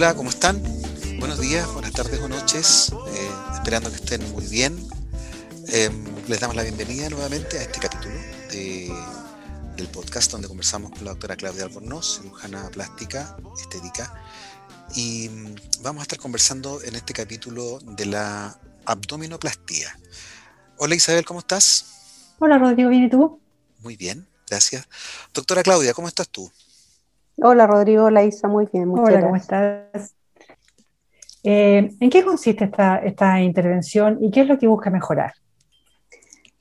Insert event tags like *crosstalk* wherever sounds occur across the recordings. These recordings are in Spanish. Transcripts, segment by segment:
Hola, ¿cómo están? Buenos días, buenas tardes o noches, eh, esperando que estén muy bien. Em, les damos la bienvenida nuevamente a este capítulo del podcast donde conversamos con la doctora Claudia Albornoz, cirujana plástica, estética, y mm, vamos a estar conversando en este capítulo de la abdominoplastía. Hola Isabel, ¿cómo estás? Hola Rodrigo, ¿bien y tú? Muy bien, gracias. Doctora Claudia, ¿cómo estás tú? Hola Rodrigo, hola Isa, muy bien, muchas Hola, ¿cómo estás? Eh, ¿En qué consiste esta, esta intervención y qué es lo que busca mejorar?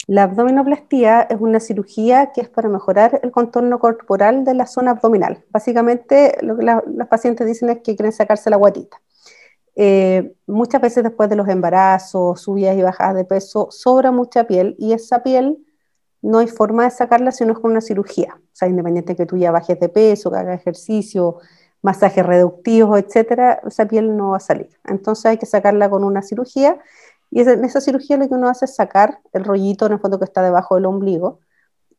La abdominoplastía es una cirugía que es para mejorar el contorno corporal de la zona abdominal. Básicamente, lo que las pacientes dicen es que quieren sacarse la guatita. Eh, muchas veces después de los embarazos, subidas y bajadas de peso, sobra mucha piel y esa piel no hay forma de sacarla si no es con una cirugía. O sea, independiente de que tú ya bajes de peso, que hagas ejercicio, masajes reductivos, etcétera, esa piel no va a salir. Entonces hay que sacarla con una cirugía y en esa cirugía lo que uno hace es sacar el rollito en el fondo que está debajo del ombligo,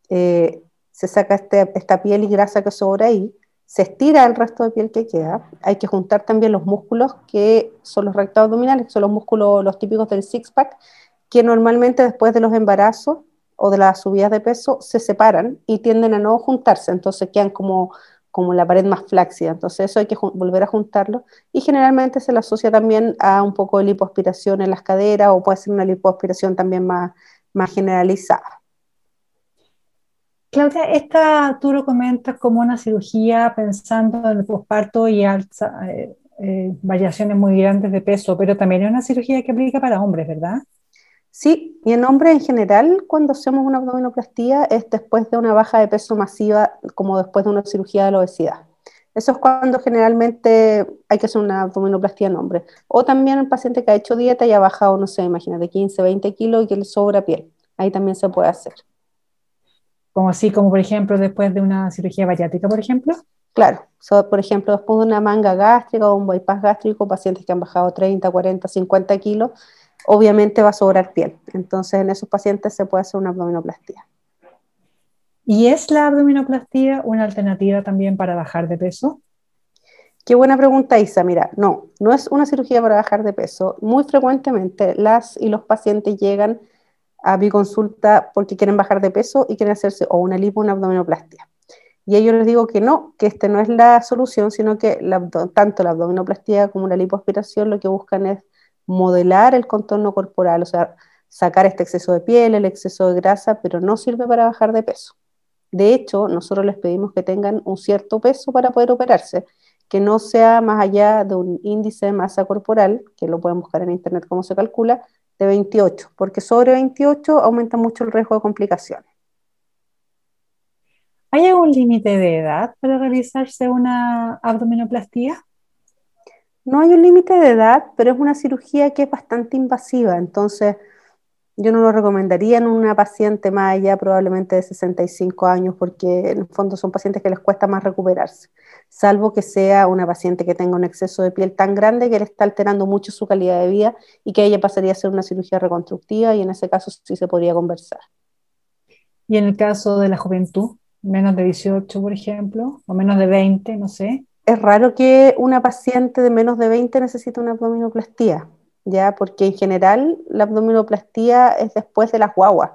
eh, se saca este, esta piel y grasa que sobra ahí, se estira el resto de piel que queda, hay que juntar también los músculos que son los rectos abdominales, que son los músculos los típicos del six-pack, que normalmente después de los embarazos o de las subidas de peso se separan y tienden a no juntarse, entonces quedan como, como la pared más flácida, entonces eso hay que volver a juntarlo y generalmente se le asocia también a un poco de lipoaspiración en las caderas o puede ser una lipoaspiración también más, más generalizada. Claudia, esta tú lo comentas como una cirugía pensando en el posparto y alza, eh, eh, variaciones muy grandes de peso, pero también es una cirugía que aplica para hombres, ¿verdad? Sí, y en hombres en general, cuando hacemos una abdominoplastía es después de una baja de peso masiva, como después de una cirugía de la obesidad. Eso es cuando generalmente hay que hacer una abdominoplastía en hombres. O también el paciente que ha hecho dieta y ha bajado, no sé, imagínate, 15, 20 kilos y que le sobra piel. Ahí también se puede hacer. Como así, como por ejemplo después de una cirugía bariátrica, por ejemplo. Claro, por ejemplo, después de una manga gástrica o un bypass gástrico, pacientes que han bajado 30, 40, 50 kilos, obviamente va a sobrar piel. Entonces, en esos pacientes se puede hacer una abdominoplastía. ¿Y es la abdominoplastía una alternativa también para bajar de peso? Qué buena pregunta, Isa. Mira, no, no es una cirugía para bajar de peso. Muy frecuentemente las y los pacientes llegan a mi consulta porque quieren bajar de peso y quieren hacerse o una lipo o una abdominoplastia. Y ellos les digo que no, que este no es la solución, sino que tanto la abdominoplastia como la lipoaspiración lo que buscan es modelar el contorno corporal, o sea, sacar este exceso de piel, el exceso de grasa, pero no sirve para bajar de peso. De hecho, nosotros les pedimos que tengan un cierto peso para poder operarse, que no sea más allá de un índice de masa corporal, que lo pueden buscar en internet cómo se calcula, de 28, porque sobre 28 aumenta mucho el riesgo de complicaciones. ¿Hay algún límite de edad para realizarse una abdominoplastía? No hay un límite de edad, pero es una cirugía que es bastante invasiva, entonces yo no lo recomendaría en una paciente más allá probablemente de 65 años, porque en el fondo son pacientes que les cuesta más recuperarse, salvo que sea una paciente que tenga un exceso de piel tan grande que le está alterando mucho su calidad de vida y que ella pasaría a ser una cirugía reconstructiva y en ese caso sí se podría conversar. ¿Y en el caso de la juventud? Menos de 18, por ejemplo, o menos de 20, no sé es raro que una paciente de menos de 20 necesite una abdominoplastía, ¿ya? Porque en general la abdominoplastía es después de las guaguas.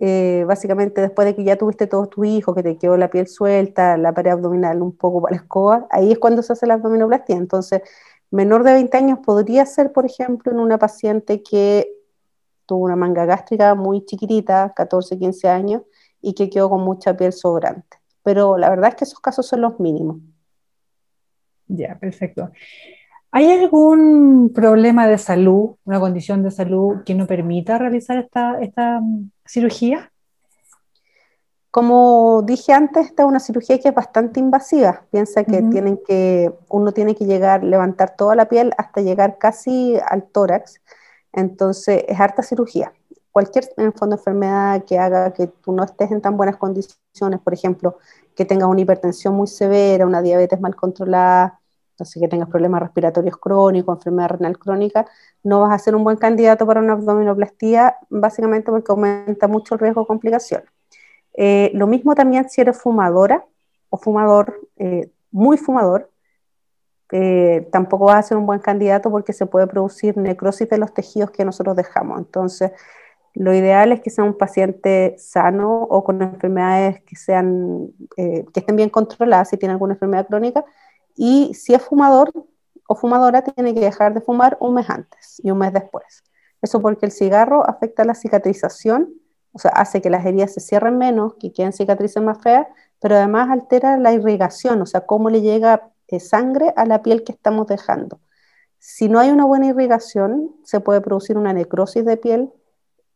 Eh, básicamente después de que ya tuviste todos tus hijos, que te quedó la piel suelta, la pared abdominal un poco para la escoba, ahí es cuando se hace la abdominoplastía. Entonces, menor de 20 años podría ser, por ejemplo, en una paciente que tuvo una manga gástrica muy chiquitita, 14, 15 años, y que quedó con mucha piel sobrante. Pero la verdad es que esos casos son los mínimos. Ya, perfecto. ¿Hay algún problema de salud, una condición de salud que no permita realizar esta, esta mm, cirugía? Como dije antes, esta es una cirugía que es bastante invasiva. Piensa que, tienen que uno tiene que llegar, levantar toda la piel hasta llegar casi al tórax. Entonces, es harta cirugía. Cualquier en fondo enfermedad que haga que tú no estés en tan buenas condiciones, por ejemplo, que tengas una hipertensión muy severa, una diabetes mal controlada, entonces que tengas problemas respiratorios crónicos, enfermedad renal crónica, no vas a ser un buen candidato para una abdominoplastía, básicamente porque aumenta mucho el riesgo de complicaciones. Eh, lo mismo también si eres fumadora o fumador, eh, muy fumador, eh, tampoco va a ser un buen candidato porque se puede producir necrosis de los tejidos que nosotros dejamos. Entonces, lo ideal es que sea un paciente sano o con enfermedades que, sean, eh, que estén bien controladas si tiene alguna enfermedad crónica. Y si es fumador o fumadora, tiene que dejar de fumar un mes antes y un mes después. Eso porque el cigarro afecta la cicatrización, o sea, hace que las heridas se cierren menos, que queden cicatrices más feas, pero además altera la irrigación, o sea, cómo le llega eh, sangre a la piel que estamos dejando. Si no hay una buena irrigación, se puede producir una necrosis de piel,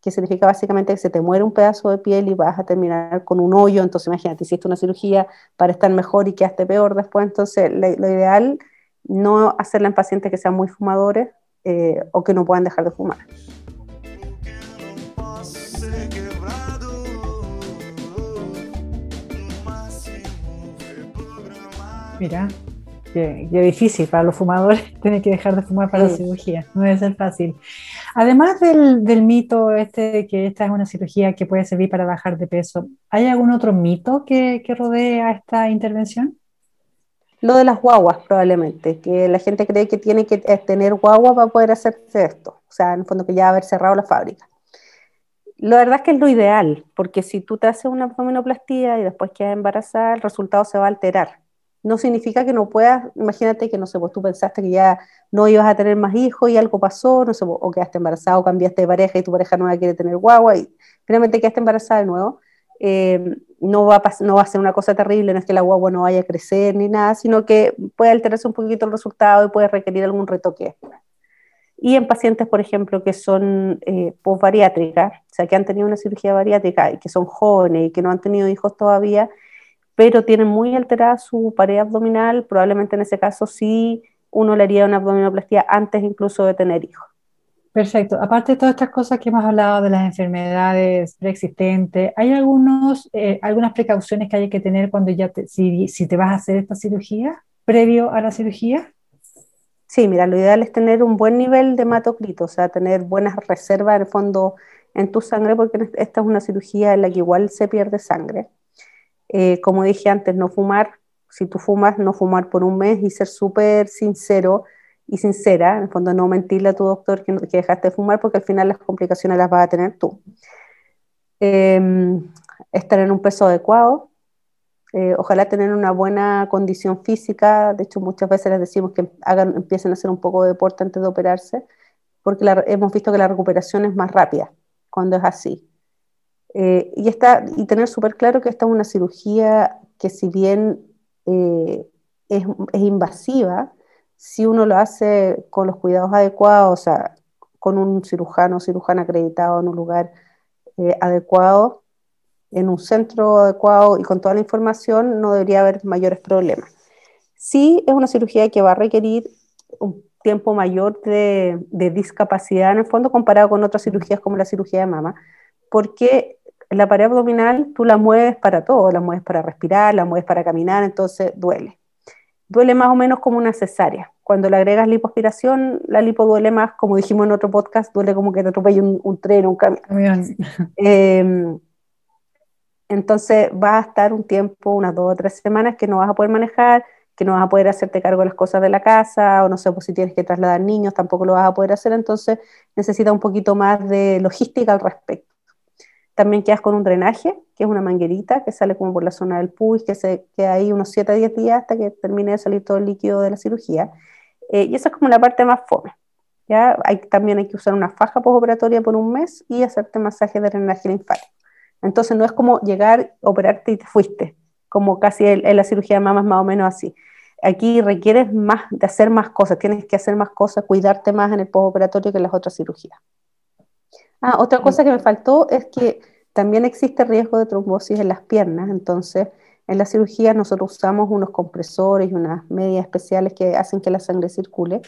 que significa básicamente que se te muere un pedazo de piel y vas a terminar con un hoyo. Entonces, imagínate, hiciste una cirugía para estar mejor y quedaste peor después. Entonces, lo, ideal no hacerla en pacientes que sean muy fumadores eh, o que no puedan dejar de fumar. Mira, qué, difícil para los fumadores *laughs* tener que dejar de fumar para la cirugía, no debe ser fácil. Además del, mito este de que esta es una cirugía que puede servir para bajar de peso, ¿hay algún otro mito que, que rodea esta intervención? Lo de las guaguas, probablemente, que la gente cree que tiene que eh, tener guagua para poder hacerse esto, o sea, en el fondo que ya haber cerrado la fábrica. La verdad es que es lo ideal, porque si tú te haces una abdominoplastía y después quedas embarazada, el resultado se va a alterar no significa que no puedas, imagínate que no sé, pues tú pensaste que ya no ibas a tener más hijos y algo pasó, no sé, pues, o quedaste embarazado, cambiaste de pareja y tu pareja nueva quiere tener guagua y finalmente quedaste embarazada de nuevo, eh, no, va a no va a ser una cosa terrible, no es que la guagua no vaya a crecer ni nada, sino que puede alterarse un poquito el resultado y puede requerir algún retoque. Y en pacientes, por ejemplo, que son eh, o sea, que han tenido una cirugía bariátrica y que son jóvenes y que no han tenido hijos todavía, pero tienen muy alterada su pared abdominal, probablemente en ese caso sí uno le haría una abdominoplastía antes incluso de tener hijos. Perfecto. Aparte de todas estas cosas que hemos hablado de las enfermedades preexistentes, ¿hay algunos, eh, algunas precauciones que hay que tener cuando ya te, si, si, te vas a hacer esta cirugía, previo a la cirugía? Sí, mira, lo ideal es tener un buen nivel de hematocrito, o sea, tener buenas reservas en el fondo en tu sangre, porque esta es una cirugía en la que igual se pierde sangre. Eh, como dije antes, no fumar, si tú fumas, no fumar por un mes y ser súper sincero y sincera, en el fondo no mentirle a tu doctor que, dejaste de fumar porque al final las complicaciones las vas a tener tú. Em, estar en un peso adecuado, eh, ojalá tener una buena condición física, de hecho muchas veces les decimos que hagan, empiecen a hacer un poco de deporte antes de operarse, porque hemos visto que la recuperación es más rápida cuando es así. Eh, y, está, y tener súper claro que esta es una cirugía que si bien eh, es, invasiva, si uno lo hace con los cuidados adecuados, o sea, con un cirujano o cirujana acreditado en un lugar eh, adecuado, en un centro adecuado y con toda la información, no debería haber mayores problemas. Sí es una cirugía que va a requerir un tiempo mayor de discapacidad en el fondo comparado con otras cirugías como la cirugía de mama, porque la pared abdominal tú la mueves para todo, la mueves para respirar, la mueves para caminar, entonces duele. Duele más o menos como una cesárea. Cuando le agregas lipoaspiración, la lipo duele más, como dijimos en otro podcast, duele como que te atropelle un, un tren, un camión. Em, entonces va a estar un tiempo, unas dos o tres semanas, que no vas a poder manejar, que no vas a poder hacerte cargo de las cosas de la casa, o no sé, pues si tienes que trasladar niños, tampoco lo vas a poder hacer, entonces necesita un poquito más de logística al respecto. También quedas con un drenaje, que es una manguerita que sale como por la zona del pubis, que se queda ahí unos 7 a 10 días hasta que termine de salir todo el líquido de la cirugía. Eh, y esa es como la parte más fome. ¿ya? Hay, también hay que usar una faja postoperatoria por un mes y hacerte masaje de drenaje linfático. Entonces no es como llegar, operarte y te fuiste, como casi en, la cirugía de mamas más o menos así. Aquí requieres más de hacer más cosas, tienes que hacer más cosas, cuidarte más en el postoperatorio que en las otras cirugías. Ah, otra cosa que me faltó es que también existe riesgo de trombosis en las piernas, entonces en la cirugía nosotros usamos unos compresores y unas medias especiales que hacen que la sangre circule,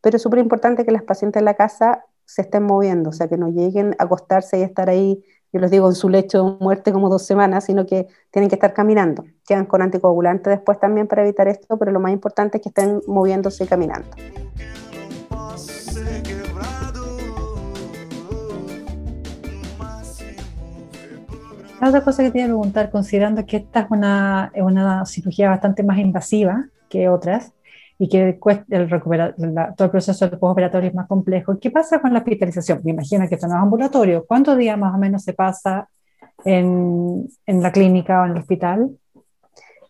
pero es súper importante que las pacientes en la casa se estén moviendo, o sea, que no lleguen a acostarse y estar ahí, yo les digo, en su lecho de muerte como dos semanas, sino que tienen que estar caminando. Quedan con anticoagulante después también para evitar esto, pero lo más importante es que estén moviéndose y caminando. La otra cosa que te iba a preguntar, considerando que esta es una, una cirugía bastante más invasiva que otras, y que el recuperar, todo el proceso postoperatorio es más complejo. ¿Qué pasa con la hospitalización? Me imagino que esto no es ambulatorio. ¿Cuántos días más o menos se pasa en, en la clínica o en el hospital?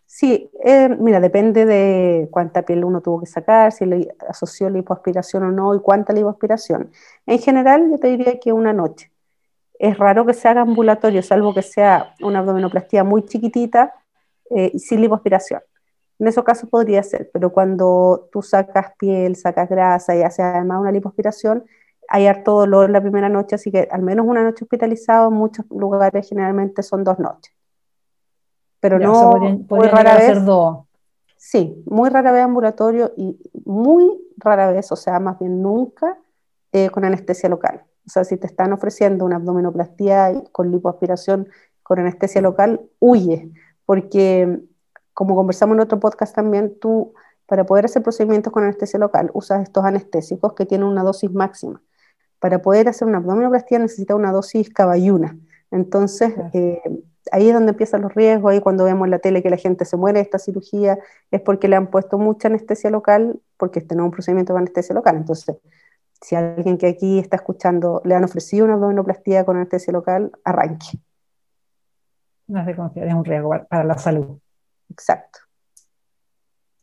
Sí, eh, mira, depende de cuánta piel uno tuvo que sacar, si le asoció lipoaspiración o no y cuánta lipoaspiración. En general, yo te diría que una noche. Es raro que se haga ambulatorio, salvo que sea una abdominoplastía muy chiquitita eh, y sin lipoaspiración. En esos casos podría ser, pero cuando tú sacas piel, sacas grasa y haces además una lipoaspiración, hay harto dolor la primera noche, así que al menos una noche hospitalizado en muchos lugares generalmente son dos noches. Pero no muy rara vez. Sí, muy rara vez ambulatorio y muy rara vez, o sea, más bien nunca eh, con anestesia local. O sea, si te están ofreciendo una abdominoplastía con lipoaspiración con anestesia local, huye, porque como conversamos en otro podcast también, tú para poder hacer procedimientos con anestesia local usas estos anestésicos que tienen una dosis máxima. Para poder hacer una abdominoplastía necesita una dosis caballuna. Entonces, eh, ahí es donde empiezan los riesgos, ahí cuando vemos en la tele que la gente se muere de esta cirugía, es porque le han puesto mucha anestesia local, porque este no es un procedimiento con anestesia local. Entonces, si alguien que aquí está escuchando le han ofrecido una abdominoplastía con anestesia local, arranque. No es de confiar, es un riesgo para la salud. Exacto.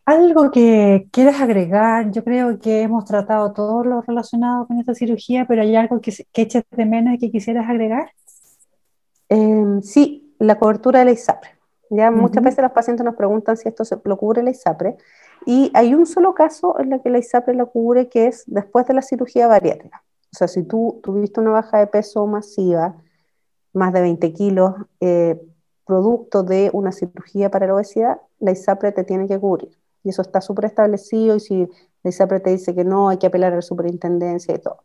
Algo que quieras agregar, yo creo que hemos tratado todo lo relacionado con esta cirugía, pero hay algo que, que eches de menos y que quisieras agregar. Em, sí, la cobertura de la ISAPRE. Ya muchas veces los pacientes nos preguntan si esto se, lo cubre la ISAPRE y hay un solo caso en el que la ISAPRE lo cubre que es después de la cirugía bariátrica. O sea, si tú tuviste una baja de peso masiva, más de 20 kilos, eh, producto de una cirugía para la obesidad, la ISAPRE te tiene que cubrir. Y eso está súper establecido y si la ISAPRE te dice que no, hay que apelar a la superintendencia y todo.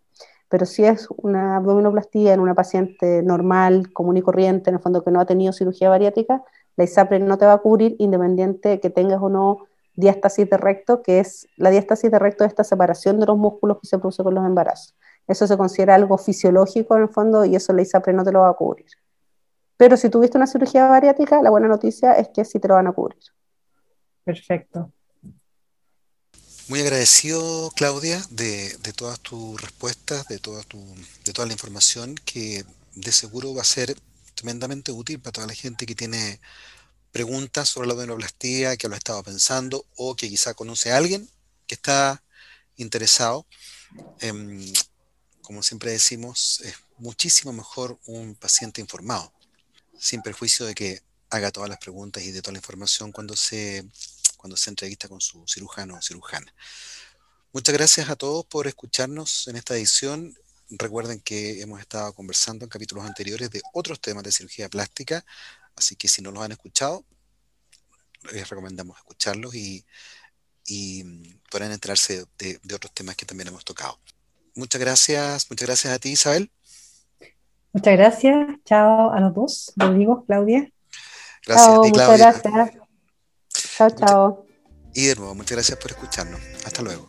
Pero si es una abdominoplastía en una paciente normal, común y corriente, en el fondo que no ha tenido cirugía bariátrica, la ISAPRE no te va a cubrir independiente que tengas o no diástasis de recto, que es la diástasis de recto de esta separación de los músculos que se produce con los embarazos. Eso se considera algo fisiológico en el fondo y eso la ISAPRE no te lo va a cubrir. Pero si tuviste una cirugía bariátrica, la buena noticia es que sí te lo van a cubrir. Perfecto. Muy agradecido, Claudia, de, todas tus respuestas, de toda, tu, de toda la información que de seguro va a ser tremendamente útil para toda la gente que tiene preguntas sobre la abdominoplastía, que lo ha estado pensando o que quizá conoce a alguien que está interesado. Em, como siempre decimos, es muchísimo mejor un paciente informado sin perjuicio de que haga todas las preguntas y de toda la información cuando se, cuando se entrevista con su cirujano o cirujana. Muchas gracias a todos por escucharnos en esta edición. Recuerden que hemos estado conversando en capítulos anteriores de otros temas de cirugía plástica, así que si no los han escuchado, les recomendamos escucharlos y, y podrán enterarse de, de otros temas que también hemos tocado. Muchas gracias, muchas gracias a ti, Isabel. Muchas gracias. Chao a los dos, Rodrigo, Claudia. Gracias chao, a ti, Muchas gracias. Chao, chao. Y de nuevo, muchas gracias por escucharnos. Hasta luego.